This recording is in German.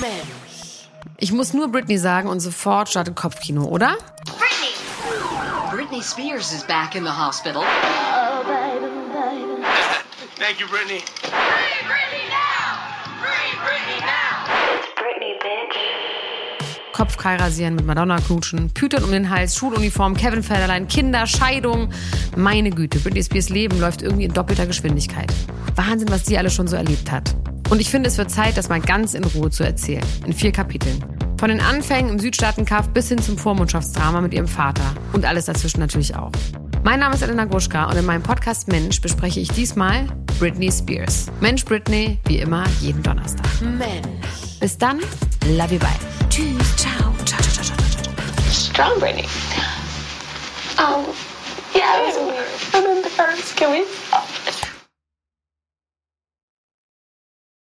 Mensch. Ich muss nur Britney sagen und sofort startet Kopfkino, oder? Britney! Britney Spears is back in the hospital. Oh, baby, baby. Thank you, Britney. Free Britney now! Free Britney now! It's Britney, bitch. Kopfkeil rasieren, mit Madonna knutschen, Pütern um den Hals, Schuluniform, Kevin Federlein, Kinder, Scheidung. Meine Güte, Britney Spears Leben läuft irgendwie in doppelter Geschwindigkeit. Wahnsinn, was die alles schon so erlebt hat. Und ich finde, es wird Zeit, das mal ganz in Ruhe zu erzählen. In vier Kapiteln. Von den Anfängen im Südstaatenkampf bis hin zum Vormundschaftsdrama mit ihrem Vater. Und alles dazwischen natürlich auch. Mein Name ist Elena Gruschka und in meinem Podcast Mensch bespreche ich diesmal Britney Spears. Mensch Britney, wie immer, jeden Donnerstag. Mensch. Bis dann, love you, bye. Tschüss, ciao, ciao, ciao, ciao, ciao. Strong Britney. Um, yeah, I remember. Can we?